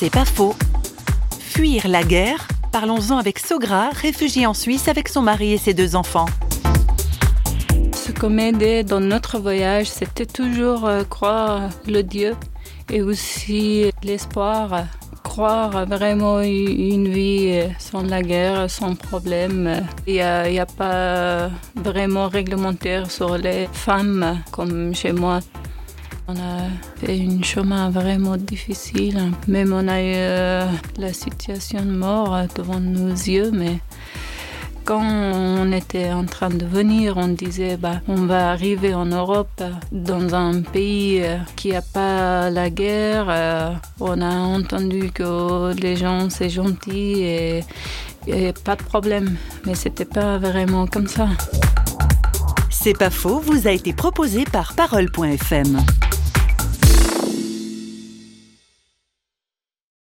C'est pas faux. Fuir la guerre Parlons-en avec Sogra, réfugiée en Suisse avec son mari et ses deux enfants. Ce qu'on m'aidait dans notre voyage, c'était toujours euh, croire le Dieu et aussi l'espoir, croire vraiment une vie sans la guerre, sans problème. Il n'y a, pas vraiment réglementaire sur les femmes comme chez moi. On a fait un chemin vraiment difficile. Même on a eu euh, la situation de mort devant nos yeux, mais quand on était en train de venir, on disait bah, on va arriver en Europe dans un pays euh, qui n'a pas la guerre. Euh, on a entendu que les gens c'est gentil et, et pas de problème, mais c'était pas vraiment comme ça. C'est pas faux, vous a été proposé par parole.fm.